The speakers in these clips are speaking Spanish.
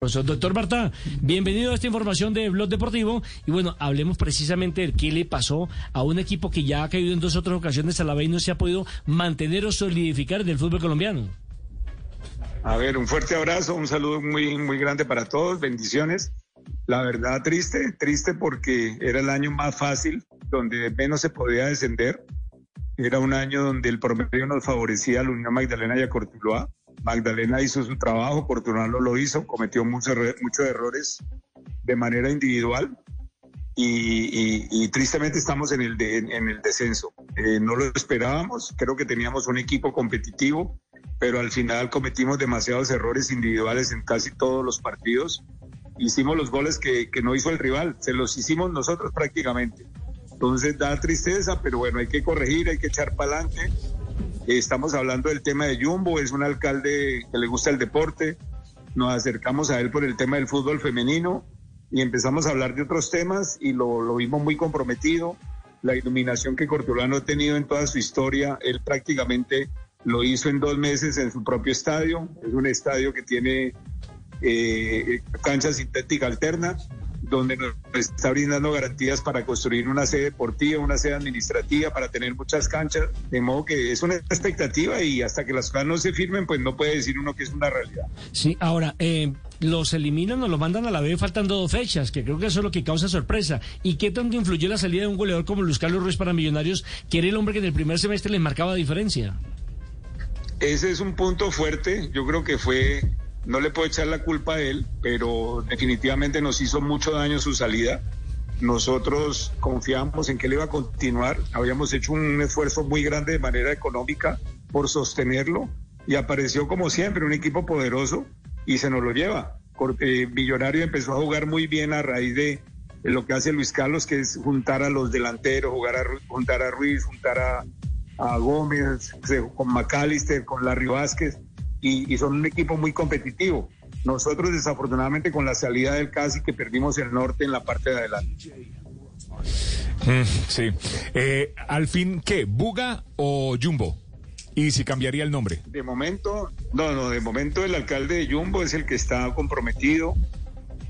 Doctor Marta, bienvenido a esta información de Blog Deportivo. Y bueno, hablemos precisamente de qué le pasó a un equipo que ya ha caído en dos otras ocasiones a la vez y no se ha podido mantener o solidificar en el fútbol colombiano. A ver, un fuerte abrazo, un saludo muy, muy grande para todos, bendiciones. La verdad, triste, triste porque era el año más fácil, donde menos se podía descender. Era un año donde el promedio nos favorecía a la Unión Magdalena y a Cortuloa Magdalena hizo su trabajo, Portugal lo hizo, cometió muchos, muchos errores de manera individual y, tristemente estamos en el, en, el descenso. Eh, no lo esperábamos, creo que teníamos un equipo competitivo, pero al final cometimos demasiados errores individuales en casi todos los partidos. Hicimos los goles que, que no hizo el rival, se los hicimos nosotros prácticamente. Entonces da tristeza, pero bueno, hay que corregir, hay que echar para adelante Estamos hablando del tema de Jumbo, es un alcalde que le gusta el deporte. Nos acercamos a él por el tema del fútbol femenino y empezamos a hablar de otros temas y lo, vimos muy comprometido. La iluminación que Cortulano ha tenido en toda su historia, él prácticamente lo hizo en dos meses en su propio estadio. Es un estadio que tiene eh, cancha sintética alterna donde nos está brindando garantías para construir una sede deportiva, una sede administrativa, para tener muchas canchas, de modo que es una expectativa y hasta que las cosas no se firmen, pues no puede decir uno que es una realidad. Sí, ahora, eh, los eliminan o los mandan a la B faltando dos fechas, que creo que eso es lo que causa sorpresa. ¿Y qué tanto influyó la salida de un goleador como Luis Carlos Ruiz para Millonarios, que era el hombre que en el primer semestre les marcaba diferencia? Ese es un punto fuerte, yo creo que fue no le puedo echar la culpa a él, pero definitivamente nos hizo mucho daño su salida. Nosotros confiamos en que él iba a continuar. Habíamos hecho un esfuerzo muy grande de manera económica por sostenerlo y apareció como siempre un equipo poderoso y se nos lo lleva. Eh, Millonario empezó a jugar muy bien a raíz de, lo que hace Luis Carlos, que es juntar a los delanteros, jugar a, juntar a Ruiz, juntar a, a Gómez, con McAllister, con Larry Vázquez y, son un equipo muy competitivo. Nosotros desafortunadamente con la salida del Casi que perdimos el norte en la parte de adelante. Mm, sí. Eh, al fin, ¿qué? ¿Buga o Jumbo? ¿Y si cambiaría el nombre? De momento, no, no, de momento el alcalde de Jumbo es el que está comprometido.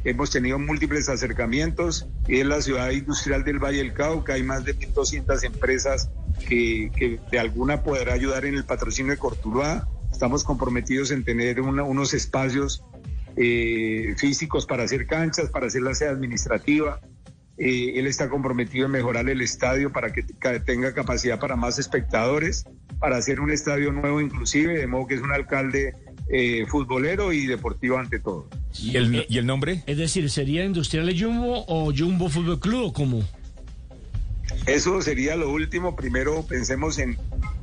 Hemos tenido múltiples acercamientos. Es la ciudad industrial del Valle del Cauca. Hay más de 1.200 empresas que, que de alguna podrá ayudar en el patrocinio de Cortuluá. Estamos comprometidos en tener unos espacios eh, físicos para hacer canchas, para hacer la sede administrativa. Eh, él está comprometido en mejorar el estadio para que tenga capacidad para más espectadores, para hacer un estadio nuevo inclusive, de modo que es un alcalde eh, futbolero y deportivo ante todo. ¿Y el, ¿Y el nombre? Es decir, ¿sería Industrial Jumbo o Jumbo Fútbol Club o cómo? Eso sería lo último. Primero pensemos en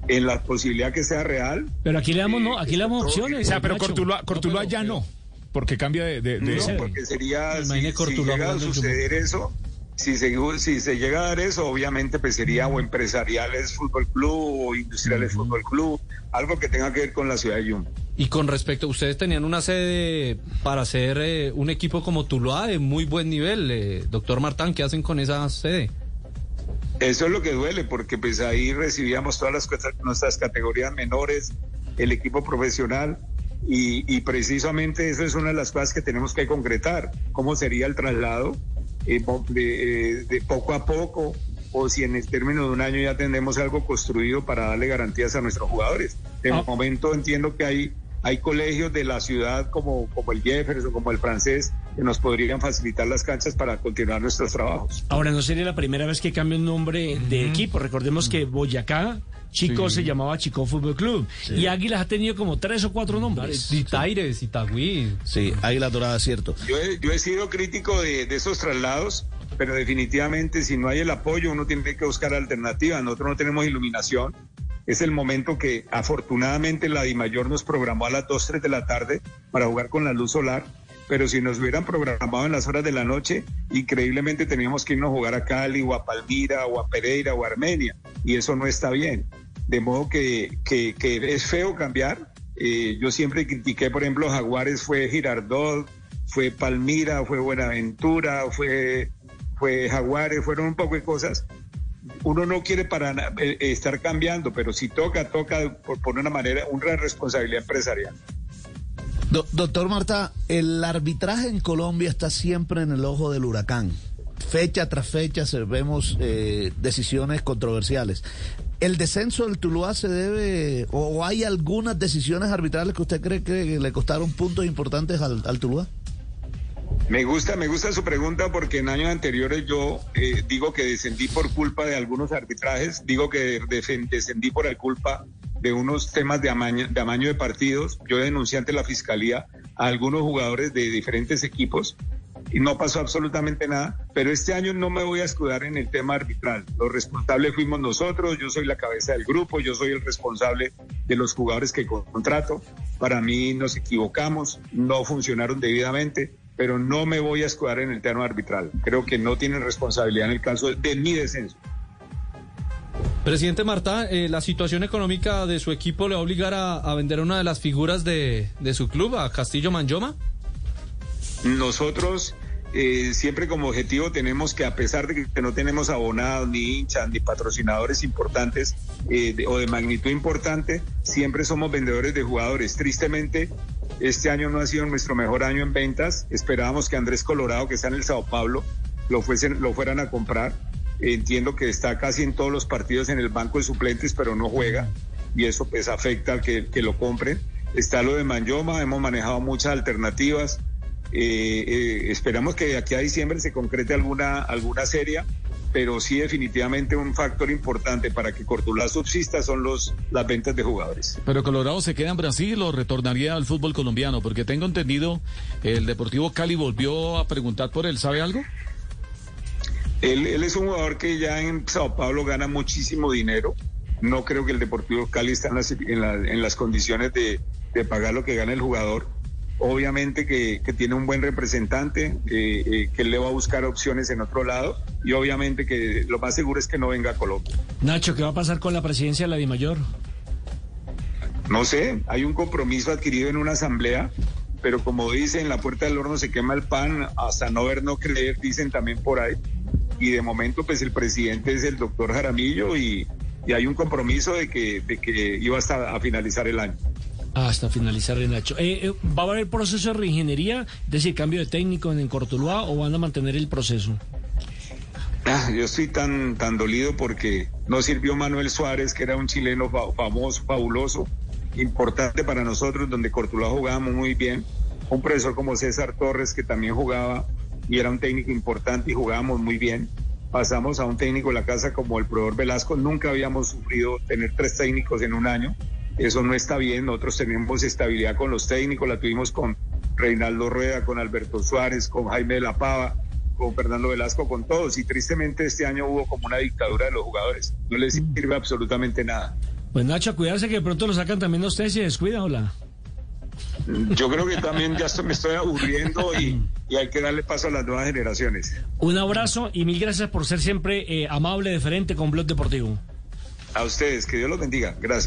en la posibilidad que sea real. Pero aquí le damos, no, aquí le damos opciones. O sea, pero Cortuluá, ya no, porque cambia de... No, porque sería, si, llega a suceder eso, si se, si se llega a dar eso, obviamente pues sería o empresariales fútbol club o industriales fútbol club, algo que tenga que ver con la ciudad de Yum. Y con respecto, ustedes tenían una sede para hacer eh, un equipo como Tuluá de muy buen nivel, eh, doctor Martán, ¿qué hacen con esa sede? Eso es lo que duele, porque pues ahí recibíamos todas las nuestras categorías menores, el equipo profesional, y, precisamente eso es una de las cosas que tenemos que concretar. ¿Cómo sería el traslado eh, de, de, poco a poco? O si en el término de un año ya tenemos algo construido para darle garantías a nuestros jugadores. De ah. momento entiendo que hay hay colegios de la ciudad como, como el Jefferson, como el francés, que nos podrían facilitar las canchas para continuar nuestros trabajos. Ahora, no sería la primera vez que cambia un nombre de equipo. Recordemos que Boyacá Chico se llamaba Chico Fútbol Club. Y Águilas ha tenido como tres o cuatro nombres. Titaires, Itagüí. Sí, Águila Dorada, cierto. Yo he, yo he sido crítico de, de, esos traslados, pero definitivamente si no hay el apoyo, uno tiene que buscar alternativas. Nosotros no tenemos iluminación es el momento que afortunadamente la DIMAYOR nos programó a las 2, 3 de la tarde para jugar con la luz solar, pero si nos hubieran programado en las horas de la noche, increíblemente teníamos que irnos a jugar a Cali o a Palmira o a Pereira o a Armenia, y eso no está bien. De modo que, es feo cambiar. Eh, yo siempre critiqué, por ejemplo, Jaguares fue Girardot, fue Palmira, fue Buenaventura, fue, fue Jaguares, fueron un poco de cosas, uno no quiere para eh, estar cambiando, pero si toca, toca por, una manera, una responsabilidad empresarial. doctor Marta, el arbitraje en Colombia está siempre en el ojo del huracán. Fecha tras fecha vemos eh, decisiones controversiales. ¿El descenso del Tuluá se debe o hay algunas decisiones arbitrales que usted cree que le costaron puntos importantes al, al Tuluá? Me gusta, me gusta su pregunta porque en años anteriores yo eh, digo que descendí por culpa de algunos arbitrajes, digo que descendí por el culpa de unos temas de amaño, de amaño de partidos. Yo denuncié ante la fiscalía a algunos jugadores de diferentes equipos y no pasó absolutamente nada. Pero este año no me voy a escudar en el tema arbitral. Los responsables fuimos nosotros, yo soy la cabeza del grupo, yo soy el responsable de los jugadores que contrato. Para mí nos equivocamos, no funcionaron debidamente, pero no me voy a escudar en el tema arbitral. Creo que no tienen responsabilidad en el caso de mi descenso. Presidente Marta, eh, ¿la situación económica de su equipo le va a obligar a, vender una de las figuras de, de su club, a Castillo Manjoma? Nosotros eh, siempre como objetivo tenemos que, a pesar de que no tenemos abonados, ni hinchas, ni patrocinadores importantes eh, o de magnitud importante, siempre somos vendedores de jugadores. Tristemente, este año no ha sido nuestro mejor año en ventas. Esperábamos que Andrés Colorado, que está en el Sao Paulo, lo, fuesen, lo fueran a comprar. Entiendo que está casi en todos los partidos en el banco de suplentes, pero no juega y eso pues afecta al que, que lo compren. Está lo de Manyoma, hemos manejado muchas alternativas. Eh, eh, esperamos que de aquí a diciembre se concrete alguna, alguna seria, pero sí definitivamente un factor importante para que Cortulá subsista son los, las ventas de jugadores. Pero Colorado se queda en Brasil o retornaría al fútbol colombiano, porque tengo entendido, el Deportivo Cali volvió a preguntar por él, ¿sabe algo? Él, él es un jugador que ya en Sao Paulo gana muchísimo dinero. No creo que el Deportivo Cali esté en las, en, en las condiciones de, de pagar lo que gana el jugador obviamente que, tiene un buen representante, eh, eh, que le va a buscar opciones en otro lado y obviamente que lo más seguro es que no venga a Colombia. Nacho, ¿qué va a pasar con la presidencia de la DIMAYOR? No sé, hay un compromiso adquirido en una asamblea, pero como dicen, en la puerta del horno se quema el pan, hasta no ver, no creer, dicen también por ahí. Y de momento, pues el presidente es el doctor Jaramillo y, hay un compromiso de que, de que iba hasta a finalizar el año. Hasta finalizar el Nacho. Eh, eh, ¿Va a haber proceso de reingeniería, es decir, cambio de técnico en, Cortuluá o van a mantener el proceso? Ah, yo estoy tan, tan dolido porque no sirvió Manuel Suárez, que era un chileno famoso, fabuloso, importante para nosotros, donde Cortuluá jugábamos muy bien. Un profesor como César Torres, que también jugaba y era un técnico importante y jugábamos muy bien. Pasamos a un técnico de la casa como el profesor Velasco. Nunca habíamos sufrido tener tres técnicos en un año. Eso no está bien. Nosotros tenemos estabilidad con los técnicos, la tuvimos con Reinaldo Rueda, con Alberto Suárez, con Jaime de la Pava, con Fernando Velasco, con todos. Y tristemente este año hubo como una dictadura de los jugadores. No les mm. sirve absolutamente nada. Pues Nacho, cuidarse que de pronto lo sacan también a ustedes y descuida, hola. Yo creo que también ya me estoy aburriendo y, hay que darle paso a las nuevas generaciones. Un abrazo y mil gracias por ser siempre eh, amable, deferente con Blog Deportivo. A ustedes, que Dios los bendiga. Gracias.